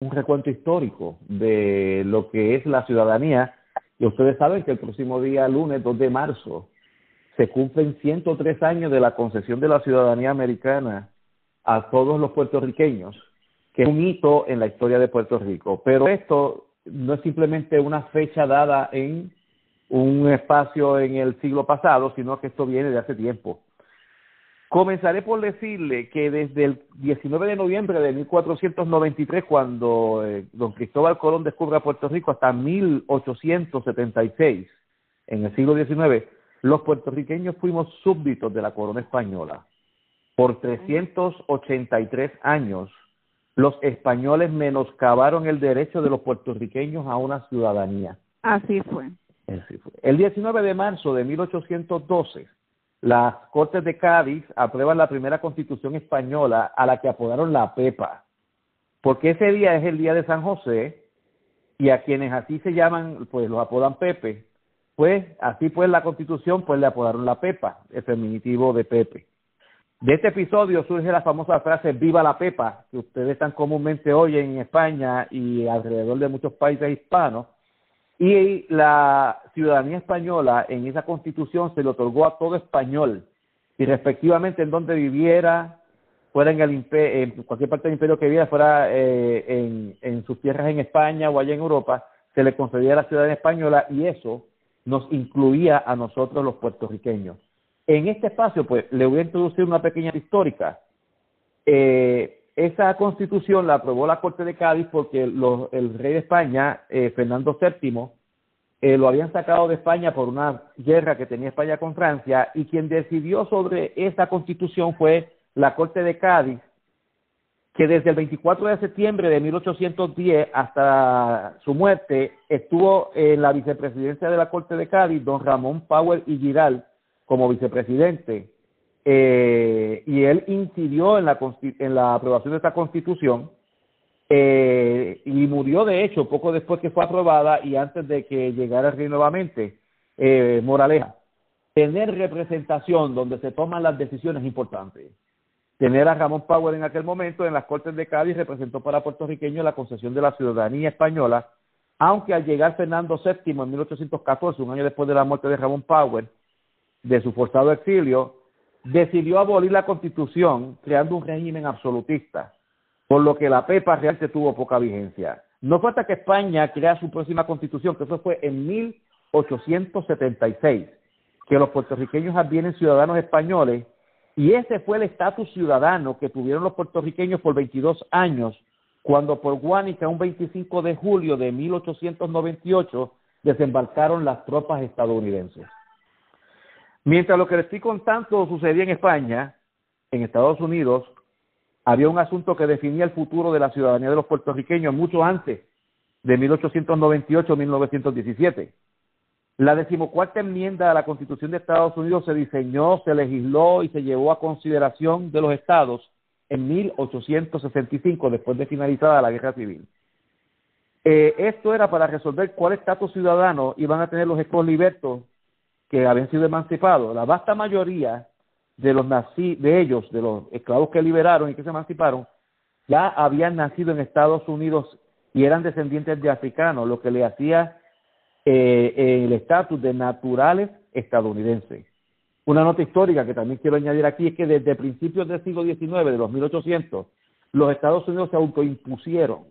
un recuento histórico de lo que es la ciudadanía. Y ustedes saben que el próximo día, lunes 2 de marzo, se cumplen 103 años de la concesión de la ciudadanía americana a todos los puertorriqueños, que es un hito en la historia de Puerto Rico. Pero esto no es simplemente una fecha dada en un espacio en el siglo pasado, sino que esto viene de hace tiempo. Comenzaré por decirle que desde el 19 de noviembre de 1493, cuando eh, don Cristóbal Colón descubre a Puerto Rico, hasta 1876, en el siglo XIX, los puertorriqueños fuimos súbditos de la corona española. Por 383 años, los españoles menoscabaron el derecho de los puertorriqueños a una ciudadanía. Así fue. Así fue. El 19 de marzo de 1812, las Cortes de Cádiz aprueban la primera constitución española a la que apodaron la Pepa, porque ese día es el día de San José y a quienes así se llaman, pues los apodan Pepe, pues así pues la constitución pues le apodaron la Pepa, el feminitivo de Pepe. De este episodio surge la famosa frase Viva la Pepa, que ustedes tan comúnmente oyen en España y alrededor de muchos países hispanos, y la ciudadanía española en esa constitución se le otorgó a todo español, y respectivamente en donde viviera, fuera en, el, en cualquier parte del imperio que viviera, fuera eh, en, en sus tierras en España o allá en Europa, se le concedía la ciudadanía española y eso nos incluía a nosotros los puertorriqueños. En este espacio, pues, le voy a introducir una pequeña histórica. Eh, esa constitución la aprobó la Corte de Cádiz porque el rey de España, eh, Fernando VII, eh, lo habían sacado de España por una guerra que tenía España con Francia y quien decidió sobre esa constitución fue la Corte de Cádiz, que desde el 24 de septiembre de 1810 hasta su muerte estuvo en la vicepresidencia de la Corte de Cádiz don Ramón Powell y Giral como vicepresidente eh, y él incidió en la, en la aprobación de esta constitución eh, y murió de hecho poco después que fue aprobada y antes de que llegara el rey nuevamente. Eh, moraleja, tener representación donde se toman las decisiones importantes. Tener a Ramón Power en aquel momento en las Cortes de Cádiz representó para puertorriqueños la concesión de la ciudadanía española, aunque al llegar Fernando VII en 1814, un año después de la muerte de Ramón Power, de su forzado exilio, decidió abolir la constitución creando un régimen absolutista, por lo que la PEPA realmente tuvo poca vigencia. No falta que España crea su próxima constitución, que eso fue en 1876, que los puertorriqueños advienen ciudadanos españoles, y ese fue el estatus ciudadano que tuvieron los puertorriqueños por 22 años, cuando por Guánica, un 25 de julio de 1898, desembarcaron las tropas estadounidenses. Mientras lo que les estoy contando sucedía en España, en Estados Unidos, había un asunto que definía el futuro de la ciudadanía de los puertorriqueños mucho antes de 1898-1917. La decimocuarta enmienda a la Constitución de Estados Unidos se diseñó, se legisló y se llevó a consideración de los estados en 1865, después de finalizada la Guerra Civil. Eh, esto era para resolver cuál estatus ciudadano iban a tener los esclavos libertos que habían sido emancipados, la vasta mayoría de los nací de ellos, de los esclavos que liberaron y que se emanciparon, ya habían nacido en Estados Unidos y eran descendientes de africanos, lo que le hacía eh, el estatus de naturales estadounidenses. Una nota histórica que también quiero añadir aquí es que desde principios del siglo XIX, de los 1800, los Estados Unidos se autoimpusieron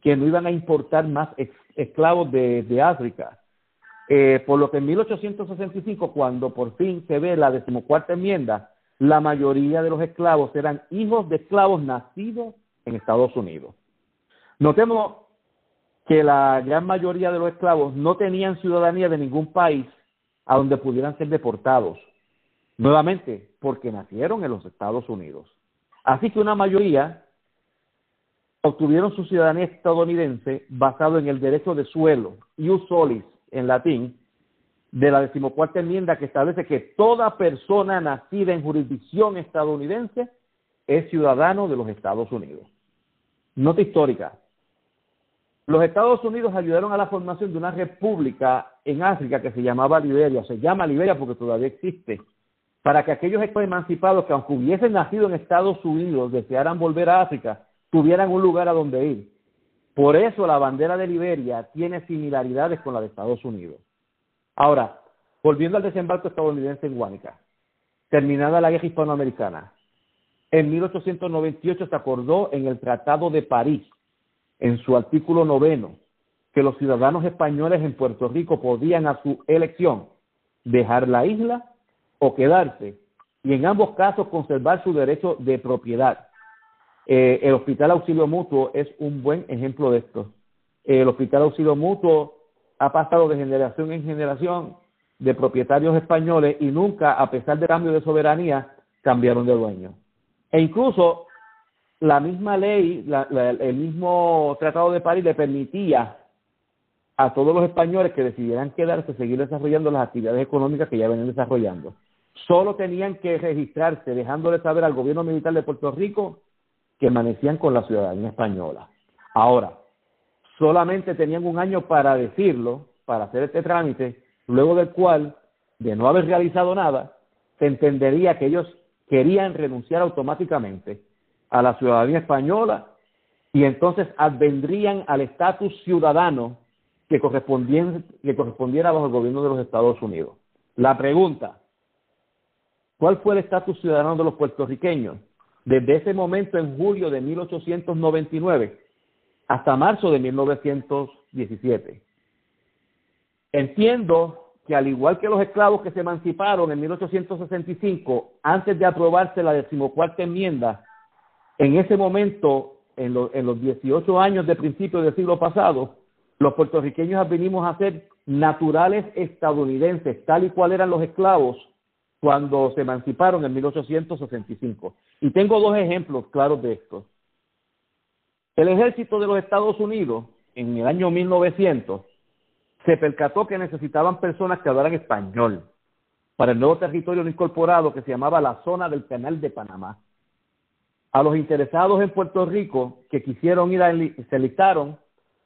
que no iban a importar más esclavos de África, eh, por lo que en 1865, cuando por fin se ve la decimocuarta enmienda, la mayoría de los esclavos eran hijos de esclavos nacidos en Estados Unidos. Notemos que la gran mayoría de los esclavos no tenían ciudadanía de ningún país a donde pudieran ser deportados. Nuevamente, porque nacieron en los Estados Unidos. Así que una mayoría obtuvieron su ciudadanía estadounidense basado en el derecho de suelo, ius solis, en latín de la decimocuarta enmienda que establece que toda persona nacida en jurisdicción estadounidense es ciudadano de los Estados Unidos. Nota histórica. Los Estados Unidos ayudaron a la formación de una república en África que se llamaba Liberia, se llama Liberia porque todavía existe, para que aquellos emancipados que aunque hubiesen nacido en Estados Unidos desearan volver a África, tuvieran un lugar a donde ir. Por eso la bandera de Liberia tiene similaridades con la de Estados Unidos. Ahora, volviendo al desembarco estadounidense en Guánica, terminada la guerra hispanoamericana, en 1898 se acordó en el Tratado de París, en su artículo noveno, que los ciudadanos españoles en Puerto Rico podían a su elección dejar la isla o quedarse, y en ambos casos conservar su derecho de propiedad. Eh, el Hospital Auxilio Mutuo es un buen ejemplo de esto. el Hospital Auxilio Mutuo ha pasado de generación en generación de propietarios españoles y nunca, a pesar del cambio de soberanía, cambiaron de dueño. E incluso la misma ley, el mismo Tratado de París le permitía a todos los españoles que decidieran quedarse, seguir desarrollando las actividades económicas que ya venían desarrollando. Solo tenían que registrarse, dejándole saber al gobierno militar de Puerto Rico que amanecían con la ciudadanía española. Ahora, solamente tenían un año para decirlo, para hacer este trámite, luego del cual, de no haber realizado nada, se entendería que ellos querían renunciar automáticamente a la ciudadanía española y entonces advendrían al estatus ciudadano que, que correspondiera bajo el gobierno de los Estados Unidos. La pregunta, ¿cuál fue el estatus ciudadano de los puertorriqueños? Desde ese momento en julio de 1899 hasta marzo de 1917. Entiendo que al igual que los esclavos que se emanciparon en 1865, antes de aprobarse la decimocuarta enmienda, en ese momento, en, en los 18 años de principio del siglo pasado, los puertorriqueños venimos a ser naturales estadounidenses, tal y cual eran los esclavos cuando se emanciparon en 1865. Y tengo dos ejemplos claros de esto. El ejército de los Estados Unidos, en el año 1900, se percató que necesitaban personas que hablaran español para el nuevo territorio no incorporado que se llamaba la zona del Canal de Panamá. A los interesados en Puerto Rico que quisieron ir a se listaron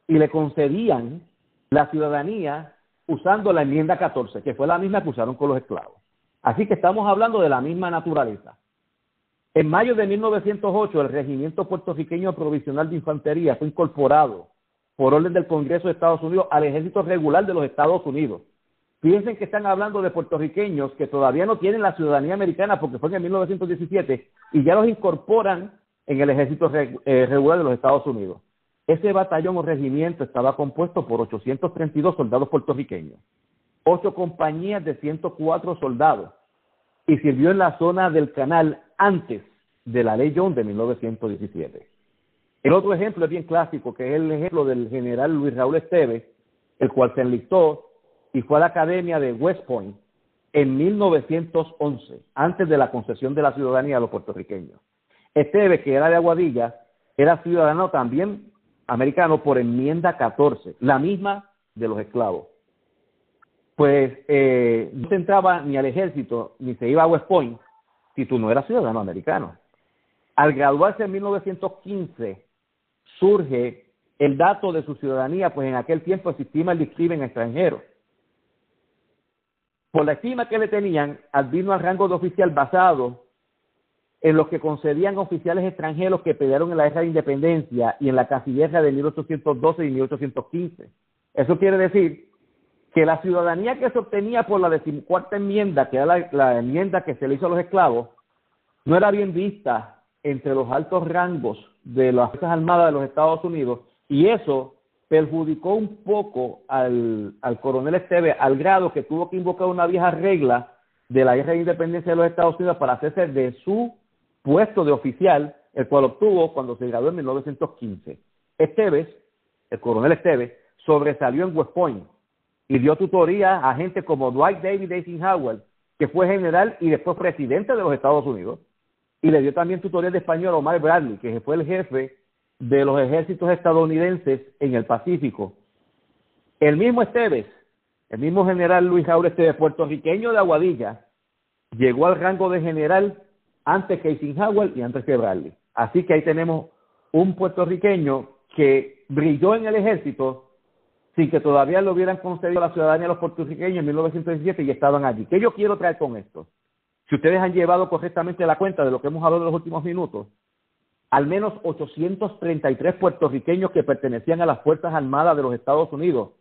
y le concedían la ciudadanía usando la enmienda 14, que fue la misma que usaron con los esclavos. Así que estamos hablando de la misma naturaleza. En mayo de 1908, el Regimiento Puertorriqueño Provisional de Infantería fue incorporado por orden del Congreso de Estados Unidos al Ejército Regular de los Estados Unidos. Piensen que están hablando de puertorriqueños que todavía no tienen la ciudadanía americana porque fue en 1917 y ya los incorporan en el Ejército eh, Regular de los Estados Unidos. Ese batallón o regimiento estaba compuesto por 832 soldados puertorriqueños ocho compañías de 104 soldados y sirvió en la zona del canal antes de la ley John de 1917. El otro ejemplo es bien clásico, que es el ejemplo del general Luis Raúl Esteves, el cual se enlistó y fue a la Academia de West Point en 1911, antes de la concesión de la ciudadanía a los puertorriqueños. Esteves, que era de Aguadilla, era ciudadano también americano por enmienda 14, la misma de los esclavos pues eh, no se entraba ni al ejército ni se iba a West Point si tú no eras ciudadano americano. Al graduarse en 1915 surge el dato de su ciudadanía, pues en aquel tiempo existía el discrimen extranjero. Por la estima que le tenían, vino al rango de oficial basado en lo que concedían oficiales extranjeros que pelearon en la guerra de independencia y en la casilleja de 1812 y 1815. Eso quiere decir que la ciudadanía que se obtenía por la decimocuarta enmienda, que era la, enmienda que se le hizo a los esclavos, no era bien vista entre los altos rangos de las Fuerzas Armadas de los Estados Unidos y eso perjudicó un poco al, al coronel Esteve al grado que tuvo que invocar una vieja regla de la guerra de independencia de los Estados Unidos para hacerse de su puesto de oficial, el cual obtuvo cuando se graduó en 1915. Esteves, el coronel Esteves, sobresalió en West Point y dio tutoría a gente como Dwight David Eisenhower, que fue general y después presidente de los Estados Unidos, y le dio también tutoría de español a Omar Bradley, que fue el jefe de los ejércitos estadounidenses en el Pacífico. El mismo Esteves, el mismo general Luis Raúl Esteves, puertorriqueño de Aguadilla, llegó al rango de general antes que Eisenhower y antes que Bradley. Así que ahí tenemos un puertorriqueño que brilló en el ejército sin que todavía le hubieran concedido la ciudadanía a los puertorriqueños en 1917 y estaban allí. ¿Qué yo quiero traer con esto? Si ustedes han llevado correctamente la cuenta de lo que hemos hablado en los últimos minutos, al menos 833 puertorriqueños que pertenecían a las Fuerzas Armadas de los Estados Unidos,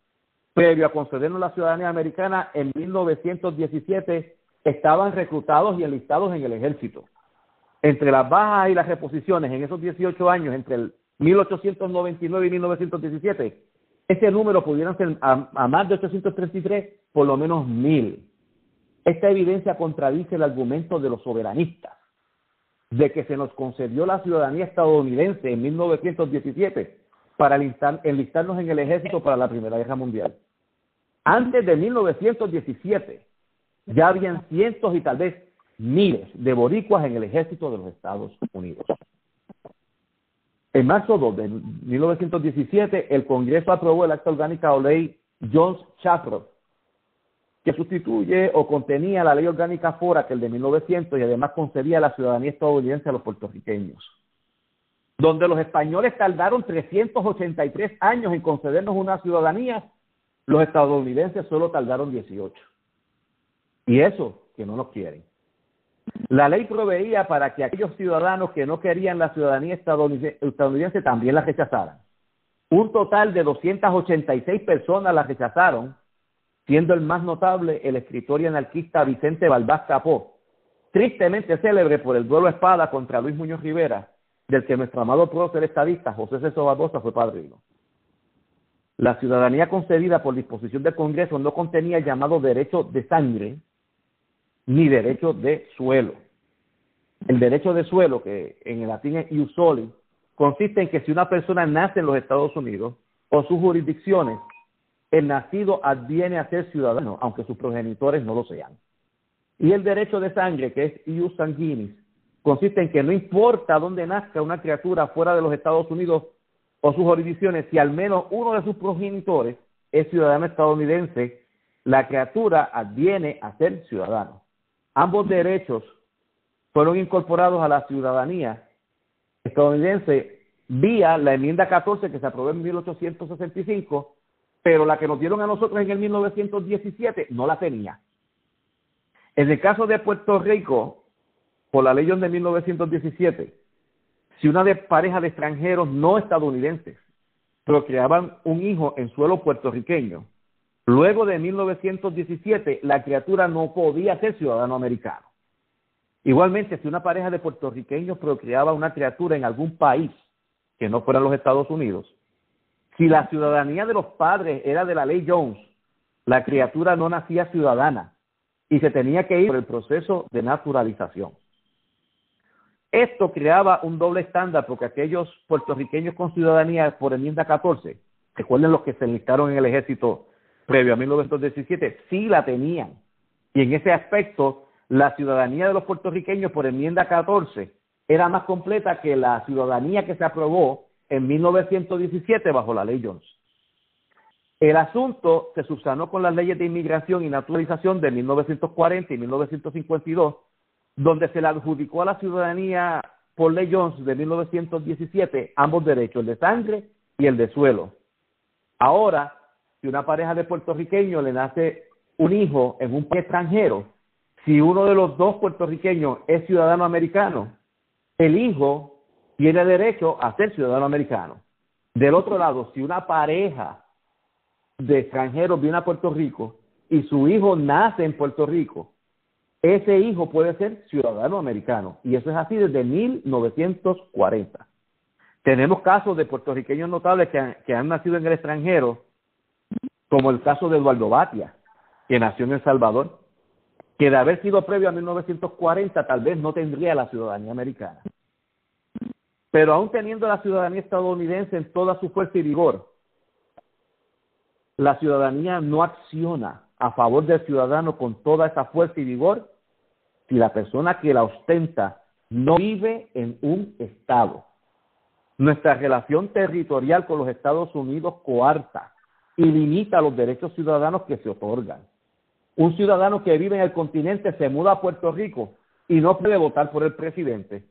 previo a concedernos la ciudadanía americana en 1917, estaban reclutados y enlistados en el ejército. Entre las bajas y las reposiciones en esos 18 años, entre el 1899 y 1917, ese número pudiera ser a, más de 833, por lo menos mil. Esta evidencia contradice el argumento de los soberanistas de que se nos concedió la ciudadanía estadounidense en 1917 para enlistarnos en el ejército para la Primera Guerra Mundial. Antes de 1917 ya habían cientos y tal vez miles de boricuas en el ejército de los Estados Unidos. En marzo 2 de 1917, el Congreso aprobó el acta orgánica o ley Jones-Shafroth, que sustituye o contenía la ley orgánica Fora, que el de 1900, y además concedía la ciudadanía estadounidense a los puertorriqueños. Donde los españoles tardaron 383 años en concedernos una ciudadanía, los estadounidenses solo tardaron 18. Y eso, que no nos quieren. La ley proveía para que aquellos ciudadanos que no querían la ciudadanía estadounidense, también la rechazaran. Un total de 286 personas la rechazaron, siendo el más notable el escritor y anarquista Vicente Balbás Capó, tristemente célebre por el duelo espada contra Luis Muñoz Rivera, del que nuestro amado prócer estadista José César Barbosa fue padrino. La ciudadanía concedida por disposición del Congreso no contenía el llamado derecho de sangre, ni derecho de suelo. El derecho de suelo, que en el latín es ius soli, consiste en que si una persona nace en los Estados Unidos o sus jurisdicciones, el nacido adviene a ser ciudadano, aunque sus progenitores no lo sean. Y el derecho de sangre, que es ius sanguinis, consiste en que no importa dónde nazca una criatura fuera de los Estados Unidos o sus jurisdicciones, si al menos uno de sus progenitores es ciudadano estadounidense, la criatura adviene a ser ciudadano. Ambos derechos fueron incorporados a la ciudadanía estadounidense vía la enmienda 14 que se aprobó en 1865, pero la que nos dieron a nosotros en el 1917 no la tenía. En el caso de Puerto Rico, por la ley de 1917, si una de pareja de extranjeros no estadounidenses procreaban un hijo en suelo puertorriqueño, Luego de 1917, la criatura no podía ser ciudadano americano. Igualmente, si una pareja de puertorriqueños procreaba una criatura en algún país que no fuera los Estados Unidos, si la ciudadanía de los padres era de la ley Jones, la criatura no nacía ciudadana y se tenía que ir por el proceso de naturalización. Esto creaba un doble estándar porque aquellos puertorriqueños con ciudadanía por enmienda 14, recuerden los que se enlistaron en el ejército previo a 1917, sí la tenían. Y en ese aspecto, la ciudadanía de los puertorriqueños por enmienda 14 era más completa que la ciudadanía que se aprobó en 1917 bajo la ley Jones. El asunto se subsanó con las leyes de inmigración y naturalización de 1940 y 1952, donde se le adjudicó a la ciudadanía por ley Jones de 1917 ambos derechos, el de sangre y el de suelo. Ahora, si una pareja de puertorriqueños le nace un hijo en un país extranjero, si uno de los dos puertorriqueños es ciudadano americano, el hijo tiene derecho a ser ciudadano americano. Del otro lado, si una pareja de extranjeros viene a Puerto Rico y su hijo nace en Puerto Rico, ese hijo puede ser ciudadano americano. Y eso es así desde 1940. Tenemos casos de puertorriqueños notables que han, que han nacido en el extranjero como el caso de Eduardo Batia, que nació en El Salvador, que de haber sido previo a 1940 tal vez no tendría la ciudadanía americana. Pero aún teniendo la ciudadanía estadounidense en toda su fuerza y vigor, la ciudadanía no acciona a favor del ciudadano con toda esa fuerza y vigor si la persona que la ostenta no vive en un Estado. Nuestra relación territorial con los Estados Unidos coarta y limita los derechos ciudadanos que se otorgan. Un ciudadano que vive en el continente se muda a Puerto Rico y no puede votar por el presidente,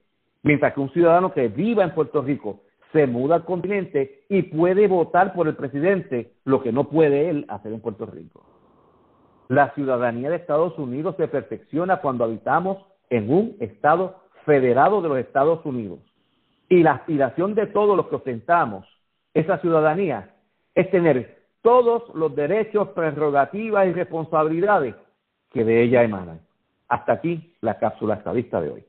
mientras que un ciudadano que viva en Puerto Rico se muda al continente y puede votar por el presidente, lo que no puede él hacer en Puerto Rico. La ciudadanía de Estados Unidos se perfecciona cuando habitamos en un Estado federado de los Estados Unidos. Y la aspiración de todos los que ostentamos esa ciudadanía es tener todos los derechos, prerrogativas y responsabilidades que de ella emanan. Hasta aquí la cápsula estadista de hoy.